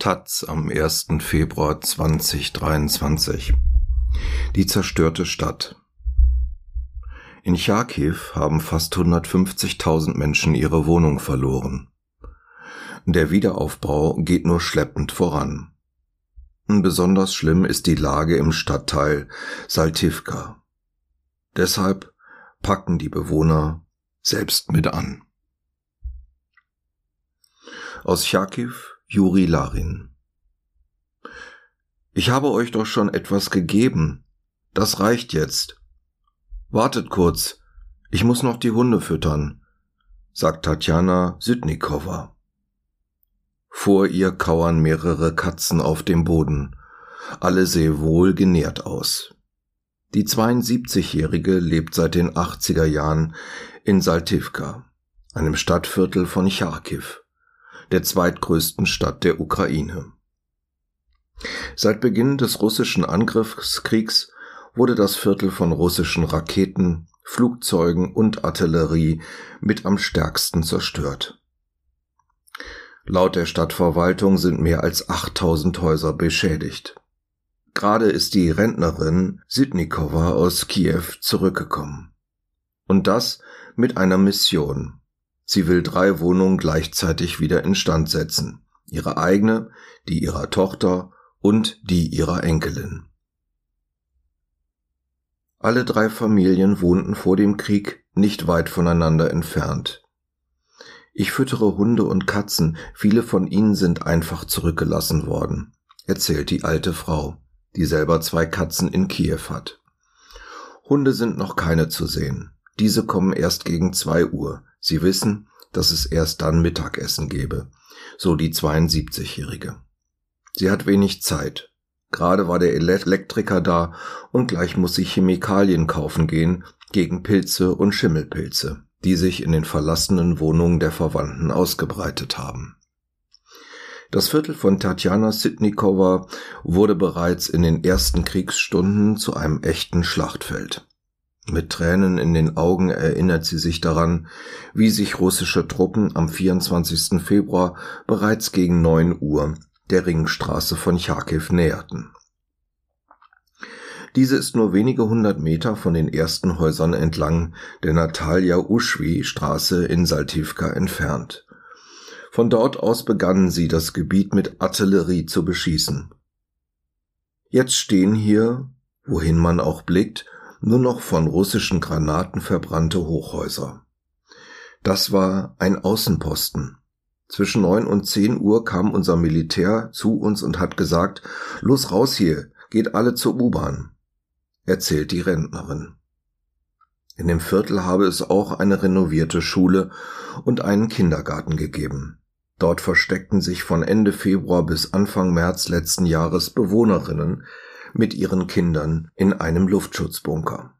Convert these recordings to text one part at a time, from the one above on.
Taz am 1. Februar 2023 Die zerstörte Stadt In Charkiw haben fast 150.000 Menschen ihre Wohnung verloren. Der Wiederaufbau geht nur schleppend voran. Besonders schlimm ist die Lage im Stadtteil Saltivka. Deshalb packen die Bewohner selbst mit an. Aus Charkiw Juri Larin. Ich habe euch doch schon etwas gegeben. Das reicht jetzt. Wartet kurz. Ich muss noch die Hunde füttern, sagt Tatjana Südnikowa. Vor ihr kauern mehrere Katzen auf dem Boden. Alle sehen wohl genährt aus. Die 72-Jährige lebt seit den 80er Jahren in Saltivka, einem Stadtviertel von Charkiw der zweitgrößten Stadt der Ukraine. Seit Beginn des russischen Angriffskriegs wurde das Viertel von russischen Raketen, Flugzeugen und Artillerie mit am stärksten zerstört. Laut der Stadtverwaltung sind mehr als 8000 Häuser beschädigt. Gerade ist die Rentnerin Sidnikowa aus Kiew zurückgekommen. Und das mit einer Mission, Sie will drei Wohnungen gleichzeitig wieder instand setzen. Ihre eigene, die ihrer Tochter und die ihrer Enkelin. Alle drei Familien wohnten vor dem Krieg nicht weit voneinander entfernt. Ich füttere Hunde und Katzen, viele von ihnen sind einfach zurückgelassen worden, erzählt die alte Frau, die selber zwei Katzen in Kiew hat. Hunde sind noch keine zu sehen. Diese kommen erst gegen zwei Uhr. Sie wissen, dass es erst dann Mittagessen gebe, so die 72-Jährige. Sie hat wenig Zeit. Gerade war der Elektriker da und gleich muss sie Chemikalien kaufen gehen gegen Pilze und Schimmelpilze, die sich in den verlassenen Wohnungen der Verwandten ausgebreitet haben. Das Viertel von Tatjana Sitnikova wurde bereits in den ersten Kriegsstunden zu einem echten Schlachtfeld. Mit Tränen in den Augen erinnert sie sich daran, wie sich russische Truppen am 24. Februar bereits gegen neun Uhr der Ringstraße von Charkiw näherten. Diese ist nur wenige hundert Meter von den ersten Häusern entlang der Natalia Uschwi Straße in Saltivka entfernt. Von dort aus begannen sie das Gebiet mit Artillerie zu beschießen. Jetzt stehen hier, wohin man auch blickt, nur noch von russischen Granaten verbrannte Hochhäuser. Das war ein Außenposten. Zwischen neun und zehn Uhr kam unser Militär zu uns und hat gesagt, los raus hier, geht alle zur U-Bahn, erzählt die Rentnerin. In dem Viertel habe es auch eine renovierte Schule und einen Kindergarten gegeben. Dort versteckten sich von Ende Februar bis Anfang März letzten Jahres Bewohnerinnen, mit ihren Kindern in einem Luftschutzbunker.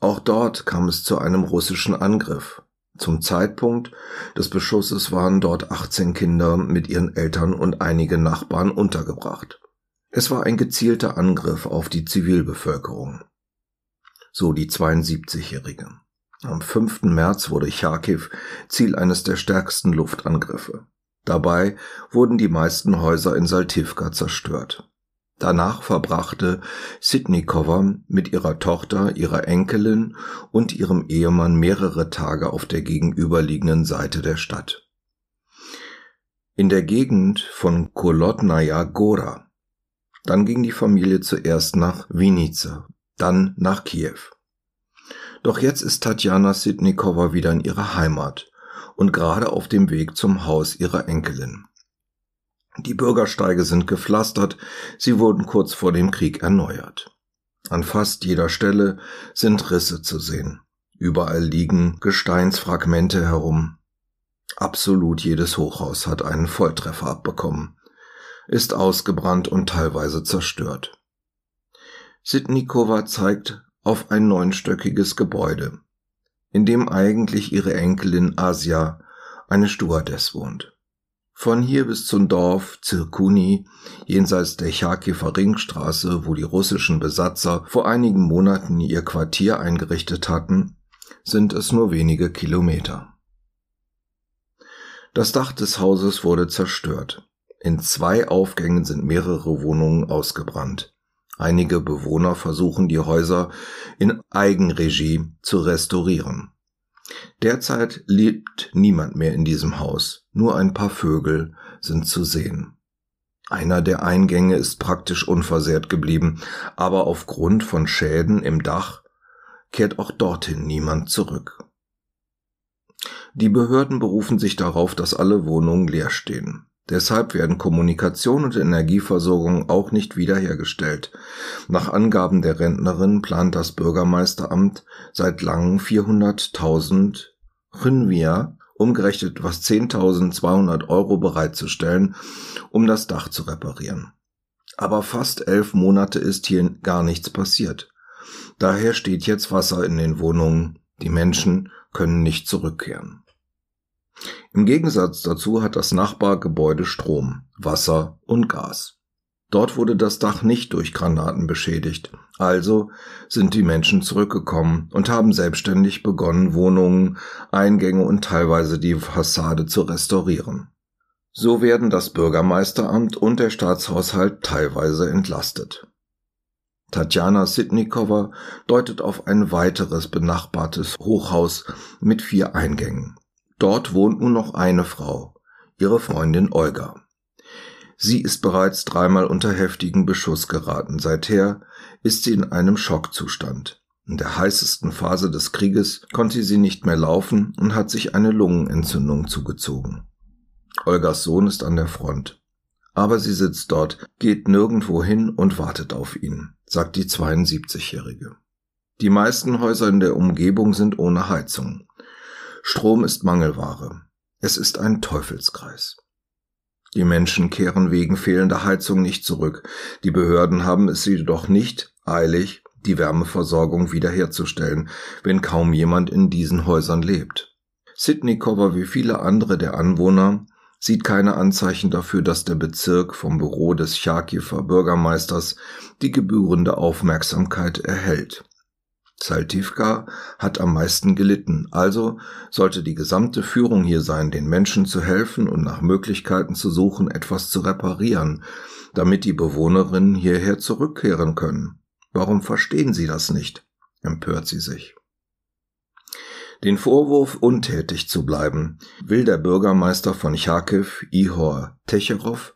Auch dort kam es zu einem russischen Angriff. Zum Zeitpunkt des Beschusses waren dort 18 Kinder mit ihren Eltern und einige Nachbarn untergebracht. Es war ein gezielter Angriff auf die Zivilbevölkerung. So die 72-Jährige. Am 5. März wurde Charkiw Ziel eines der stärksten Luftangriffe. Dabei wurden die meisten Häuser in Saltivka zerstört. Danach verbrachte Sitnikowa mit ihrer Tochter, ihrer Enkelin und ihrem Ehemann mehrere Tage auf der gegenüberliegenden Seite der Stadt. In der Gegend von Kolotnaya Gora. Dann ging die Familie zuerst nach Vinice, dann nach Kiew. Doch jetzt ist Tatjana Sitnikowa wieder in ihrer Heimat und gerade auf dem Weg zum Haus ihrer Enkelin. Die Bürgersteige sind gepflastert, sie wurden kurz vor dem Krieg erneuert. An fast jeder Stelle sind Risse zu sehen. Überall liegen Gesteinsfragmente herum. Absolut jedes Hochhaus hat einen Volltreffer abbekommen, ist ausgebrannt und teilweise zerstört. Sitnikova zeigt auf ein neunstöckiges Gebäude, in dem eigentlich ihre Enkelin Asia, eine Stewardess, wohnt. Von hier bis zum Dorf Zirkuni, jenseits der Charkiwer Ringstraße, wo die russischen Besatzer vor einigen Monaten ihr Quartier eingerichtet hatten, sind es nur wenige Kilometer. Das Dach des Hauses wurde zerstört. In zwei Aufgängen sind mehrere Wohnungen ausgebrannt. Einige Bewohner versuchen die Häuser in Eigenregie zu restaurieren. Derzeit lebt niemand mehr in diesem Haus, nur ein paar Vögel sind zu sehen. Einer der Eingänge ist praktisch unversehrt geblieben, aber aufgrund von Schäden im Dach kehrt auch dorthin niemand zurück. Die Behörden berufen sich darauf, dass alle Wohnungen leer stehen. Deshalb werden Kommunikation und Energieversorgung auch nicht wiederhergestellt. Nach Angaben der Rentnerin plant das Bürgermeisteramt seit langem 400.000 Rynvia, umgerechnet was 10.200 Euro bereitzustellen, um das Dach zu reparieren. Aber fast elf Monate ist hier gar nichts passiert. Daher steht jetzt Wasser in den Wohnungen. Die Menschen können nicht zurückkehren. Im Gegensatz dazu hat das Nachbargebäude Strom, Wasser und Gas. Dort wurde das Dach nicht durch Granaten beschädigt, also sind die Menschen zurückgekommen und haben selbstständig begonnen, Wohnungen, Eingänge und teilweise die Fassade zu restaurieren. So werden das Bürgermeisteramt und der Staatshaushalt teilweise entlastet. Tatjana Sitnikova deutet auf ein weiteres benachbartes Hochhaus mit vier Eingängen. Dort wohnt nun noch eine Frau, ihre Freundin Olga. Sie ist bereits dreimal unter heftigen Beschuss geraten. Seither ist sie in einem Schockzustand. In der heißesten Phase des Krieges konnte sie nicht mehr laufen und hat sich eine Lungenentzündung zugezogen. Olgas Sohn ist an der Front. Aber sie sitzt dort, geht nirgendwo hin und wartet auf ihn, sagt die 72-Jährige. Die meisten Häuser in der Umgebung sind ohne Heizung. Strom ist Mangelware. Es ist ein Teufelskreis. Die Menschen kehren wegen fehlender Heizung nicht zurück. Die Behörden haben es jedoch nicht eilig, die Wärmeversorgung wiederherzustellen, wenn kaum jemand in diesen Häusern lebt. Sydney-Cover wie viele andere der Anwohner sieht keine Anzeichen dafür, dass der Bezirk vom Büro des Charkiwer Bürgermeisters die gebührende Aufmerksamkeit erhält. Saltivka hat am meisten gelitten, also sollte die gesamte Führung hier sein, den Menschen zu helfen und nach Möglichkeiten zu suchen, etwas zu reparieren, damit die Bewohnerinnen hierher zurückkehren können. Warum verstehen Sie das nicht? empört sie sich. Den Vorwurf, untätig zu bleiben, will der Bürgermeister von Charkiw, Ihor Techerow,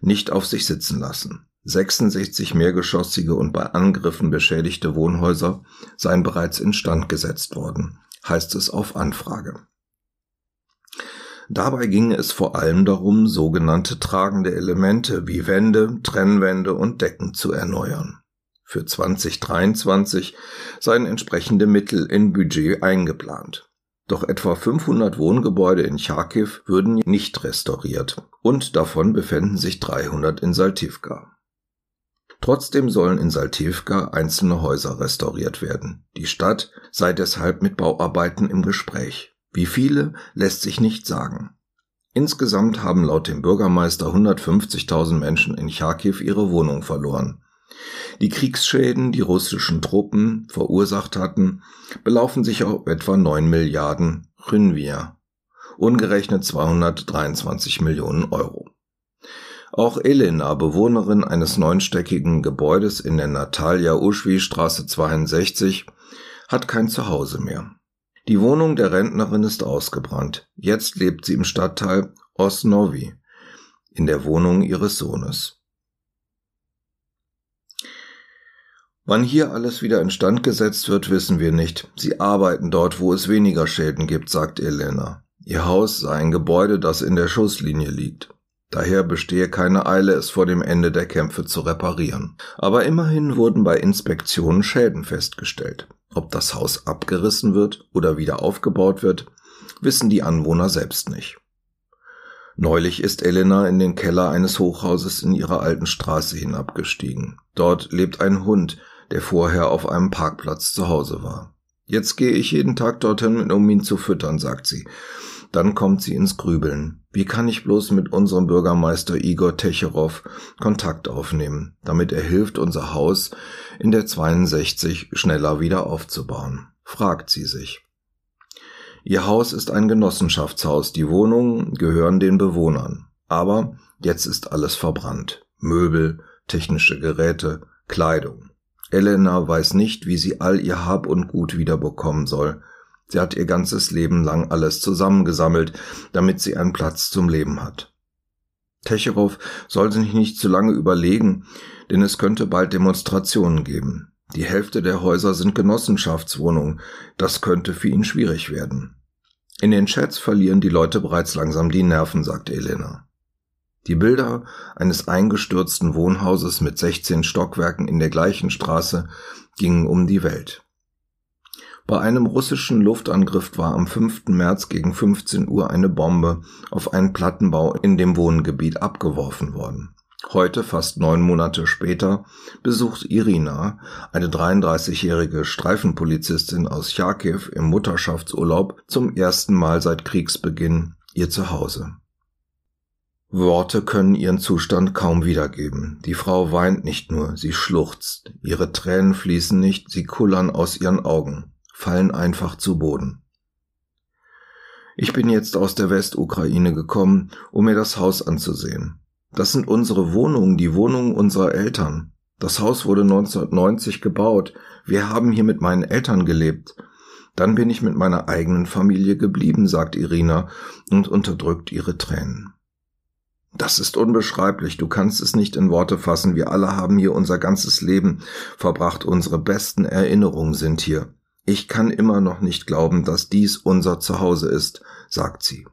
nicht auf sich sitzen lassen. 66 mehrgeschossige und bei Angriffen beschädigte Wohnhäuser seien bereits instand gesetzt worden, heißt es auf Anfrage. Dabei ginge es vor allem darum, sogenannte tragende Elemente wie Wände, Trennwände und Decken zu erneuern. Für 2023 seien entsprechende Mittel in Budget eingeplant. Doch etwa 500 Wohngebäude in Charkiw würden nicht restauriert und davon befänden sich 300 in Saltivka. Trotzdem sollen in Saltivka einzelne Häuser restauriert werden. Die Stadt sei deshalb mit Bauarbeiten im Gespräch. Wie viele lässt sich nicht sagen. Insgesamt haben laut dem Bürgermeister 150.000 Menschen in Charkiw ihre Wohnung verloren. Die Kriegsschäden, die russischen Truppen verursacht hatten, belaufen sich auf etwa 9 Milliarden Rynvia, ungerechnet 223 Millionen Euro. Auch Elena, Bewohnerin eines neunstöckigen Gebäudes in der Natalia Uschwi Straße 62, hat kein Zuhause mehr. Die Wohnung der Rentnerin ist ausgebrannt. Jetzt lebt sie im Stadtteil Osnovi, in der Wohnung ihres Sohnes. Wann hier alles wieder instand gesetzt wird, wissen wir nicht. Sie arbeiten dort, wo es weniger Schäden gibt, sagt Elena. Ihr Haus sei ein Gebäude, das in der Schusslinie liegt. Daher bestehe keine Eile, es vor dem Ende der Kämpfe zu reparieren. Aber immerhin wurden bei Inspektionen Schäden festgestellt. Ob das Haus abgerissen wird oder wieder aufgebaut wird, wissen die Anwohner selbst nicht. Neulich ist Elena in den Keller eines Hochhauses in ihrer alten Straße hinabgestiegen. Dort lebt ein Hund, der vorher auf einem Parkplatz zu Hause war. Jetzt gehe ich jeden Tag dorthin, um ihn zu füttern, sagt sie. Dann kommt sie ins Grübeln. Wie kann ich bloß mit unserem Bürgermeister Igor Techerow Kontakt aufnehmen, damit er hilft, unser Haus in der 62 schneller wieder aufzubauen? fragt sie sich. Ihr Haus ist ein Genossenschaftshaus, die Wohnungen gehören den Bewohnern. Aber Jetzt ist alles verbrannt. Möbel, technische Geräte, Kleidung. Elena weiß nicht, wie sie all ihr Hab und Gut wiederbekommen soll. Sie hat ihr ganzes Leben lang alles zusammengesammelt, damit sie einen Platz zum Leben hat. Techerow soll sich nicht zu lange überlegen, denn es könnte bald Demonstrationen geben. Die Hälfte der Häuser sind Genossenschaftswohnungen. Das könnte für ihn schwierig werden. In den Chats verlieren die Leute bereits langsam die Nerven, sagt Elena. Die Bilder eines eingestürzten Wohnhauses mit 16 Stockwerken in der gleichen Straße gingen um die Welt. Bei einem russischen Luftangriff war am 5. März gegen 15 Uhr eine Bombe auf einen Plattenbau in dem Wohngebiet abgeworfen worden. Heute, fast neun Monate später, besucht Irina, eine 33-jährige Streifenpolizistin aus Charkiw im Mutterschaftsurlaub, zum ersten Mal seit Kriegsbeginn ihr Zuhause. Worte können ihren Zustand kaum wiedergeben. Die Frau weint nicht nur, sie schluchzt. Ihre Tränen fließen nicht, sie kullern aus ihren Augen, fallen einfach zu Boden. Ich bin jetzt aus der Westukraine gekommen, um mir das Haus anzusehen. Das sind unsere Wohnungen, die Wohnungen unserer Eltern. Das Haus wurde 1990 gebaut. Wir haben hier mit meinen Eltern gelebt. Dann bin ich mit meiner eigenen Familie geblieben, sagt Irina und unterdrückt ihre Tränen. Das ist unbeschreiblich, du kannst es nicht in Worte fassen. Wir alle haben hier unser ganzes Leben verbracht, unsere besten Erinnerungen sind hier. Ich kann immer noch nicht glauben, dass dies unser Zuhause ist, sagt sie.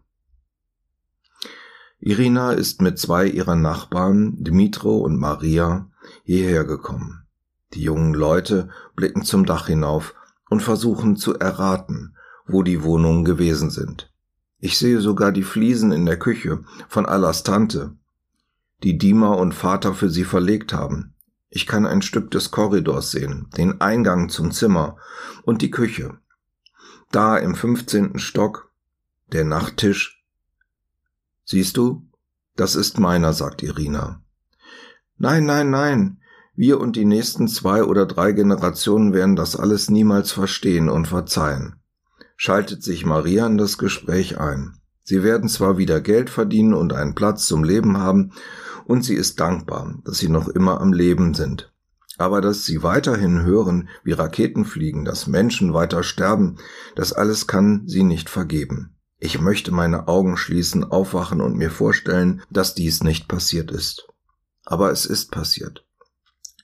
Irina ist mit zwei ihrer Nachbarn, Dmitro und Maria, hierher gekommen. Die jungen Leute blicken zum Dach hinauf und versuchen zu erraten, wo die Wohnungen gewesen sind. Ich sehe sogar die Fliesen in der Küche von Allas Tante, die Dima und Vater für sie verlegt haben. Ich kann ein Stück des Korridors sehen, den Eingang zum Zimmer und die Küche. Da im fünfzehnten Stock der Nachttisch. Siehst du? Das ist meiner, sagt Irina. Nein, nein, nein. Wir und die nächsten zwei oder drei Generationen werden das alles niemals verstehen und verzeihen schaltet sich Maria in das Gespräch ein. Sie werden zwar wieder Geld verdienen und einen Platz zum Leben haben, und sie ist dankbar, dass sie noch immer am Leben sind. Aber dass sie weiterhin hören, wie Raketen fliegen, dass Menschen weiter sterben, das alles kann sie nicht vergeben. Ich möchte meine Augen schließen, aufwachen und mir vorstellen, dass dies nicht passiert ist. Aber es ist passiert.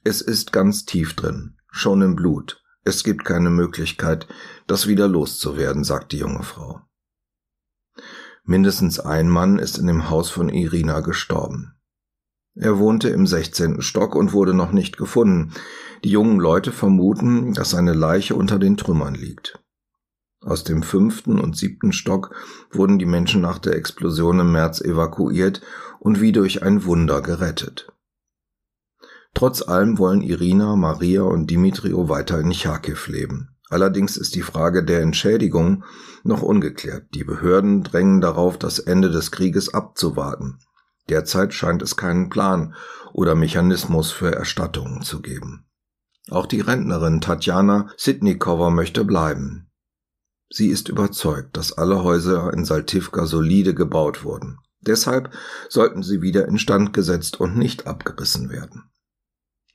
Es ist ganz tief drin, schon im Blut, es gibt keine Möglichkeit, das wieder loszuwerden, sagt die junge Frau. Mindestens ein Mann ist in dem Haus von Irina gestorben. Er wohnte im 16. Stock und wurde noch nicht gefunden. Die jungen Leute vermuten, dass seine Leiche unter den Trümmern liegt. Aus dem fünften und siebten Stock wurden die Menschen nach der Explosion im März evakuiert und wie durch ein Wunder gerettet. Trotz allem wollen Irina, Maria und Dimitrio weiter in Charkiw leben. Allerdings ist die Frage der Entschädigung noch ungeklärt. Die Behörden drängen darauf, das Ende des Krieges abzuwarten. Derzeit scheint es keinen Plan oder Mechanismus für Erstattungen zu geben. Auch die Rentnerin Tatjana Sitnikova möchte bleiben. Sie ist überzeugt, dass alle Häuser in Saltivka solide gebaut wurden. Deshalb sollten sie wieder instand gesetzt und nicht abgerissen werden.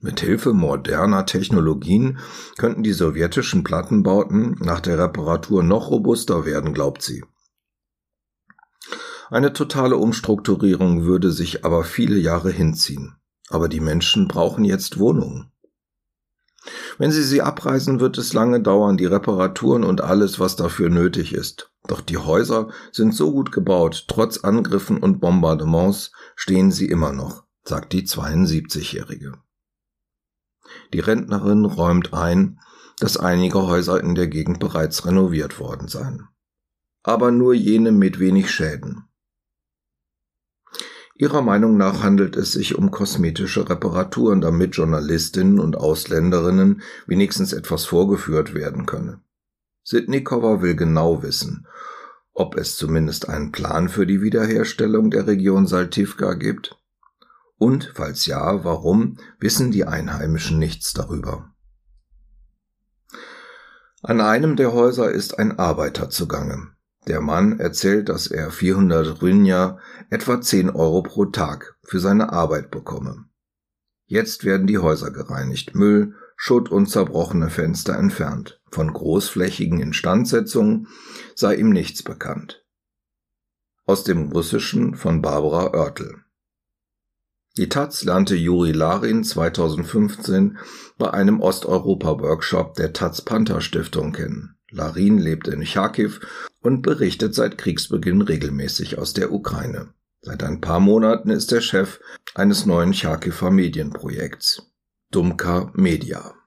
Mit Hilfe moderner Technologien könnten die sowjetischen Plattenbauten nach der Reparatur noch robuster werden, glaubt sie. Eine totale Umstrukturierung würde sich aber viele Jahre hinziehen. Aber die Menschen brauchen jetzt Wohnungen. Wenn sie sie abreißen, wird es lange dauern, die Reparaturen und alles, was dafür nötig ist. Doch die Häuser sind so gut gebaut, trotz Angriffen und Bombardements stehen sie immer noch, sagt die 72-Jährige. Die Rentnerin räumt ein, dass einige Häuser in der Gegend bereits renoviert worden seien. Aber nur jene mit wenig Schäden. Ihrer Meinung nach handelt es sich um kosmetische Reparaturen, damit Journalistinnen und Ausländerinnen wenigstens etwas vorgeführt werden könne. Sitnikova will genau wissen, ob es zumindest einen Plan für die Wiederherstellung der Region Saltivka gibt und falls ja, warum, wissen die Einheimischen nichts darüber. An einem der Häuser ist ein Arbeiter zugange. Der Mann erzählt, dass er 400 Rynja, etwa 10 Euro pro Tag, für seine Arbeit bekomme. Jetzt werden die Häuser gereinigt, Müll, Schutt und zerbrochene Fenster entfernt. Von großflächigen Instandsetzungen sei ihm nichts bekannt. Aus dem Russischen von Barbara Oertel. Die Taz lernte Juri Larin 2015 bei einem Osteuropa-Workshop der Taz Panther Stiftung kennen. Larin lebt in Charkiw und berichtet seit Kriegsbeginn regelmäßig aus der Ukraine. Seit ein paar Monaten ist er Chef eines neuen Charkiwer Medienprojekts. Dumka Media.